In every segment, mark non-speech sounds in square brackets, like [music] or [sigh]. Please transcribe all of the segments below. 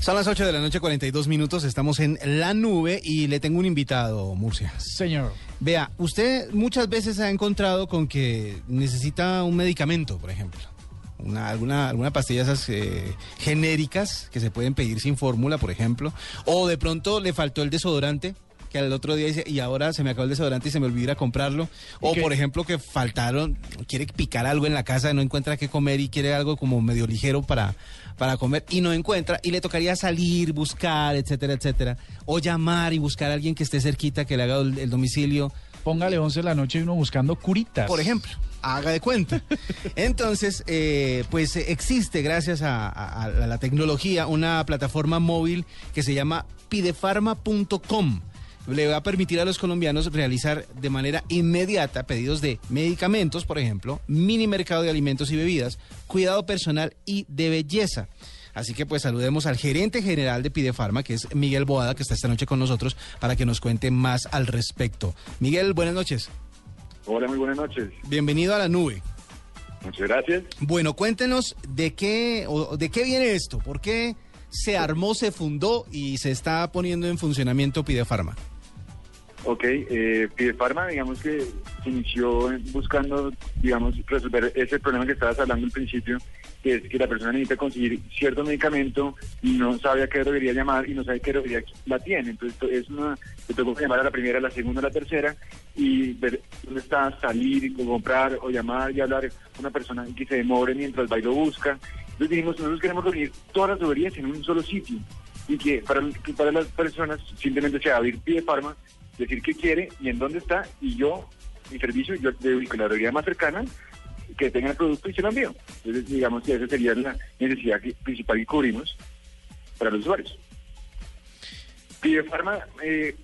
Son las 8 de la noche, 42 minutos. Estamos en la nube y le tengo un invitado, Murcia. Señor. Vea, usted muchas veces se ha encontrado con que necesita un medicamento, por ejemplo. Una, alguna, alguna pastilla esas eh, genéricas que se pueden pedir sin fórmula, por ejemplo. O de pronto le faltó el desodorante que al otro día dice, y ahora se me acabó el desodorante y se me olvidó ir a comprarlo. O qué? por ejemplo que faltaron, quiere picar algo en la casa, no encuentra qué comer y quiere algo como medio ligero para, para comer y no encuentra y le tocaría salir, buscar, etcétera, etcétera. O llamar y buscar a alguien que esté cerquita, que le haga el, el domicilio. Póngale 11 de la noche y uno buscando curitas. Por ejemplo, haga de cuenta. [laughs] Entonces, eh, pues existe, gracias a, a- a la tecnología, una plataforma móvil que se llama pidefarma.com. Le va a permitir a los colombianos realizar de manera inmediata pedidos de medicamentos, por ejemplo, mini mercado de alimentos y bebidas, cuidado personal y de belleza. Así que pues saludemos al gerente general de Pidefarma, que es Miguel Boada, que está esta noche con nosotros, para que nos cuente más al respecto. Miguel, buenas noches. Hola, muy buenas noches. Bienvenido a la nube. Muchas gracias. Bueno, cuéntenos de qué o de qué viene esto, por qué se armó, se fundó y se está poniendo en funcionamiento Pidefarma. Ok, eh, Pidefarma, digamos que inició buscando, digamos, resolver ese problema que estabas hablando al principio, que es que la persona necesita conseguir cierto medicamento y no sabe a qué debería llamar y no sabe qué debería la tiene. Entonces, es una, te tengo que llamar a la primera, a la segunda, a la tercera y ver dónde está, salir y comprar o llamar y hablar con una persona que se demore mientras va y lo busca. Entonces dijimos, nosotros queremos reunir todas las tuberías en un solo sitio y que para, que para las personas simplemente sea abrir pie de farma, decir qué quiere y en dónde está y yo, mi servicio, yo le ubico la más cercana que tenga el producto y se lo envío. Entonces digamos que esa sería la necesidad principal que cubrimos para los usuarios. Pidefarma eh,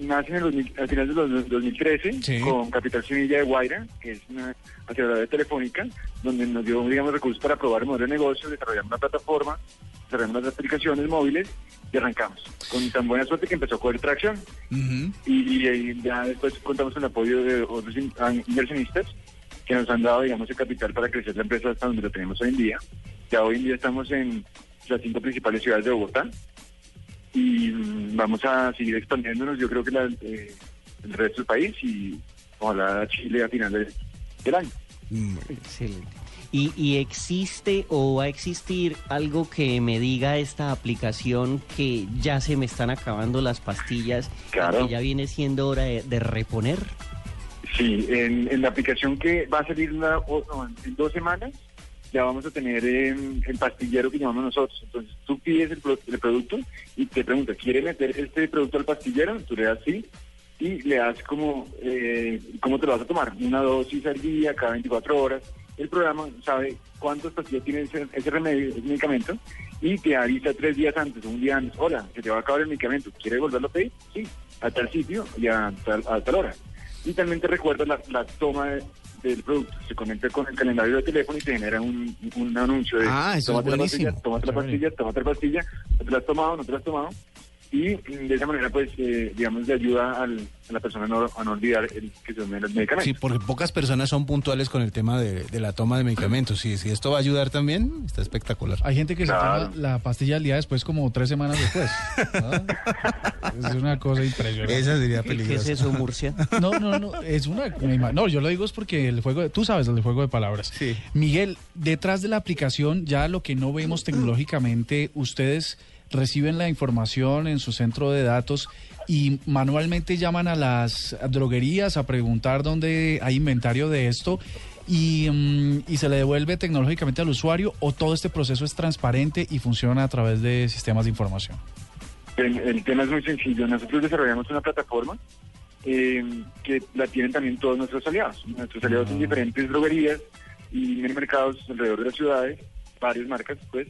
nace en el 2000 a finales de los 2013 Sí. con Capital Semilla de Guaira, que es una aseguradora telefónica, donde nos dio, digamos, recursos para probar el modelo de negocio, desarrollar una plataforma, desarrollar unas aplicaciones móviles y arrancamos. Con tan buena suerte que empezó a coger tracción y, y ya después contamos con el apoyo de otros in- a- inversionistas que nos han dado, digamos, el capital para crecer la empresa hasta donde lo tenemos hoy en día. Ya hoy en día estamos en las cinco principales ciudades de Bogotá y vamos a seguir expandiéndonos, yo creo que la- eh, el resto del país y ojalá Chile a final de- del año. Mm, Excelente. ¿Y, y existe o va a existir algo que me diga esta aplicación que ya se me están acabando las pastillas y que ya viene siendo hora de, de reponer? Sí, en, en la aplicación que va a salir una- o- no, en dos semanas, ya vamos a tener el pastillero que llamamos nosotros. Entonces tú pides el, el producto y te pregunta, ¿quiere meter este producto al pastillero? Tú le das sí y le das como, eh, ¿cómo te lo vas a tomar? Una dosis al día, cada 24 horas. El programa sabe cuántas pastillas tiene ese, ese remedio, ese medicamento, y te avisa tres días antes, un día antes, hola, se te va a acabar el medicamento, ¿quieres volverlo a pedir? Sí, a tal sitio y a tal, a tal hora y también te recuerda la, la toma de- del producto. Se conecta con el calendario de teléfono y te genera un, un anuncio de Ah, eso es tómate la buenísimo. pastilla, tómate la pastilla, tómate la pastilla, no te la has tomado, no te la has tomado. Y de esa manera, pues, eh, digamos, le ayuda al- a la persona a no, a no olvidar el, que se tome los medicamentos. Sí, porque pocas personas son puntuales con el tema de, de la toma de medicamentos. Sí, si esto va a ayudar también, está espectacular. Hay gente que Claro. se toma la pastilla al día después como tres semanas después. ¿no? [laughs] es una cosa impresionante. Esa sería ¿Qué, qué es peligrosa. eso, [laughs] Murcia? No, no, no, es una... No, yo lo digo es porque el juego, de- tú sabes el juego de palabras. Sí. Miguel, detrás de la aplicación, ya lo que no vemos tecnológicamente, ustedes reciben la información en su centro de datos y manualmente llaman a las droguerías a preguntar dónde hay inventario de esto y, mm, y se le devuelve tecnológicamente al usuario o todo este proceso es transparente y funciona a través de sistemas de información. El, el tema es muy sencillo. Nosotros desarrollamos una plataforma eh, que la tienen también todos nuestros aliados. Nuestros aliados en diferentes droguerías y mercados alrededor de las ciudades, varias marcas, pues.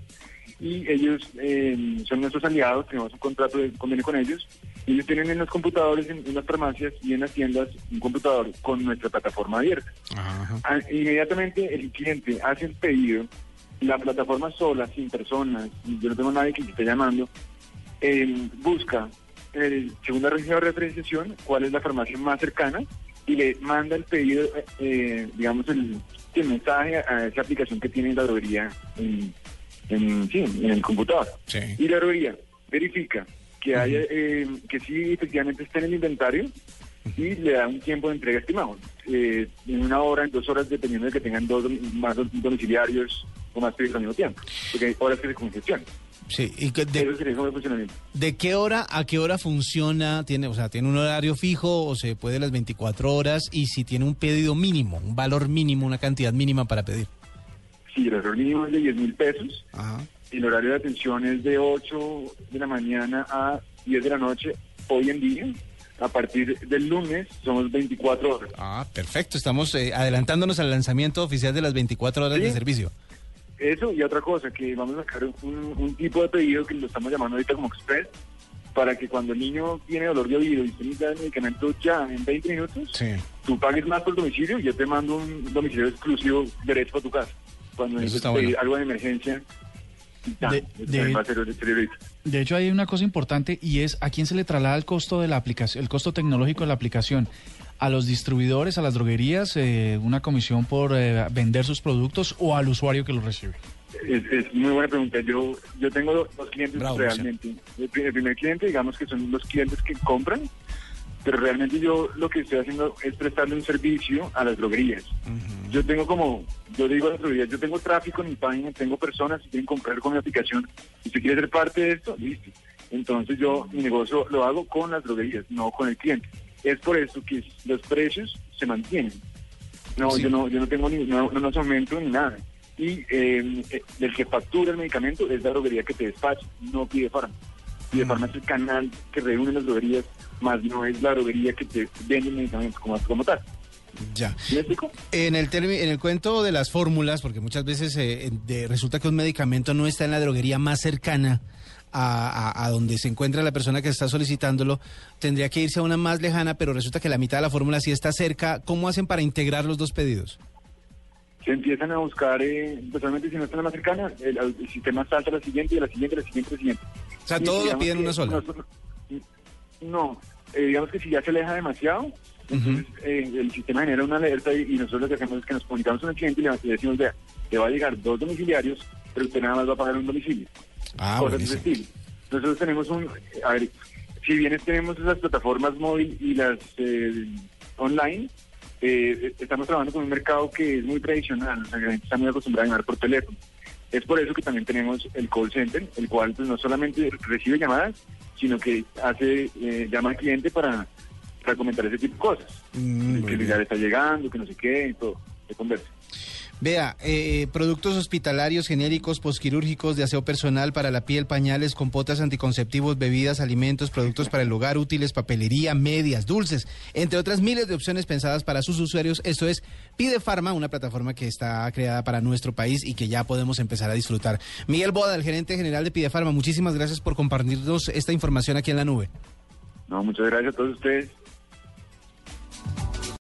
Y ellos eh, son nuestros aliados, tenemos un contrato de convenio con ellos. Ellos tienen en los computadores, en, en las farmacias y en las tiendas, un computador con nuestra plataforma abierta. Ajá. Ah, Inmediatamente el cliente hace el pedido, la plataforma sola, sin personas, yo no tengo nadie que esté llamando, eh, busca, el, según la región de referenciación, cuál es la farmacia más cercana y le manda el pedido, eh, eh, digamos, el, el mensaje a esa aplicación que tiene la droguería en, en, sí, en el computador. Sí. Y la droguería verifica que haya, eh, que sí efectivamente esté en el inventario y le da un tiempo de entrega estimado. Eh, en una hora, en dos horas, dependiendo de que tengan dos más domiciliarios o más pedidos al mismo tiempo. Porque hay horas que se congestionan. Sí, y que de, sería como el funcionamiento. ¿de qué hora a qué hora funciona? ¿Tiene, o sea, ¿tiene un horario fijo o se puede las 24 horas? Y si tiene un pedido mínimo, un valor mínimo, una cantidad mínima para pedir. Sí, el error mínimo es de 10 mil pesos. Ajá. El horario de atención es de 8 de la mañana a 10 de la noche hoy en día. A partir del lunes somos 24 horas. Ah, perfecto. Estamos eh, adelantándonos al lanzamiento oficial de las 24 horas Sí. de servicio. Eso y otra cosa, que vamos a sacar un, un tipo de pedido que lo estamos llamando ahorita como Express, para que cuando el niño tiene dolor de oído y necesita el medicamento ya en 20 minutos, Sí. tú pagues más por domicilio y yo te mando un domicilio exclusivo derecho a tu casa. Cuando está bueno. algo de emergencia, ya, De- de- el. De hecho, hay una cosa importante y es a quién se le traslada el costo de la aplicación, el costo tecnológico de la aplicación. A los distribuidores, a las droguerías, eh, una comisión por eh, vender sus productos o al usuario que los recibe. Es, es muy buena pregunta. Yo yo tengo dos, dos clientes Bravo, realmente. El, pri- el primer cliente, digamos que son los clientes que compran, pero realmente yo lo que estoy haciendo es prestarle un servicio a las droguerías. Yo tengo como, yo digo a las droguerías, yo tengo tráfico en mi página, tengo personas que quieren comprar con mi aplicación. Si usted quiere ser parte de esto, listo. Entonces yo mi negocio lo hago con las droguerías, no con el cliente. Es por eso que los precios se mantienen. No, Sí. yo no, yo no tengo ni, no, no aumento ni nada. Y eh, eh, el que factura el medicamento es la droguería que te despacha, no pide farma. Pide farma es el canal que reúne las droguerías, más no es la droguería que te vende el medicamento como, como tal. Ya. En el, en el cuento de las fórmulas, porque muchas veces eh, de- resulta que un medicamento no está en la droguería más cercana a, donde se encuentra la persona que está solicitándolo, tendría que irse a una más lejana, pero resulta que la mitad de la fórmula sí está cerca. ¿Cómo hacen para integrar los dos pedidos? Se empiezan a buscar, eh, especialmente si no está en la más cercana, el, el sistema salta a la siguiente, y a la siguiente, a la siguiente, a la siguiente. O sea, todos lo piden una sola. nosotros- No, eh, digamos que si ya se aleja demasiado, entonces eh, el sistema genera una alerta y, y nosotros lo que hacemos es que nos comunicamos con el cliente y le, le decimos, vea, le va a llegar dos domiciliarios, pero usted nada más va a pagar un domicilio. Ah, cosas de ese estilo. Nosotros tenemos un, a ver, si bien tenemos esas plataformas móvil y las eh, online, eh, estamos trabajando con un mercado que es muy tradicional, o sea, que la gente está muy acostumbrada a llamar por teléfono. Es por eso que también tenemos el call center, el cual pues, no solamente recibe llamadas, sino que hace eh, llama al cliente para, para comentar ese tipo de cosas. Mm, que ya le está llegando, que no sé qué, y todo, se conversa. Vea, eh, productos hospitalarios genéricos, posquirúrgicos, de aseo personal para la piel, pañales, compotas, anticonceptivos, bebidas, alimentos, productos para el hogar, útiles, papelería, medias, dulces, entre otras miles de opciones pensadas para sus usuarios. Esto es Pide Farma, una plataforma que está creada para nuestro país y que ya podemos empezar a disfrutar. Miguel Boda, el gerente general de Pide Farma, muchísimas gracias por compartirnos esta información aquí en la nube. No, muchas gracias a todos ustedes.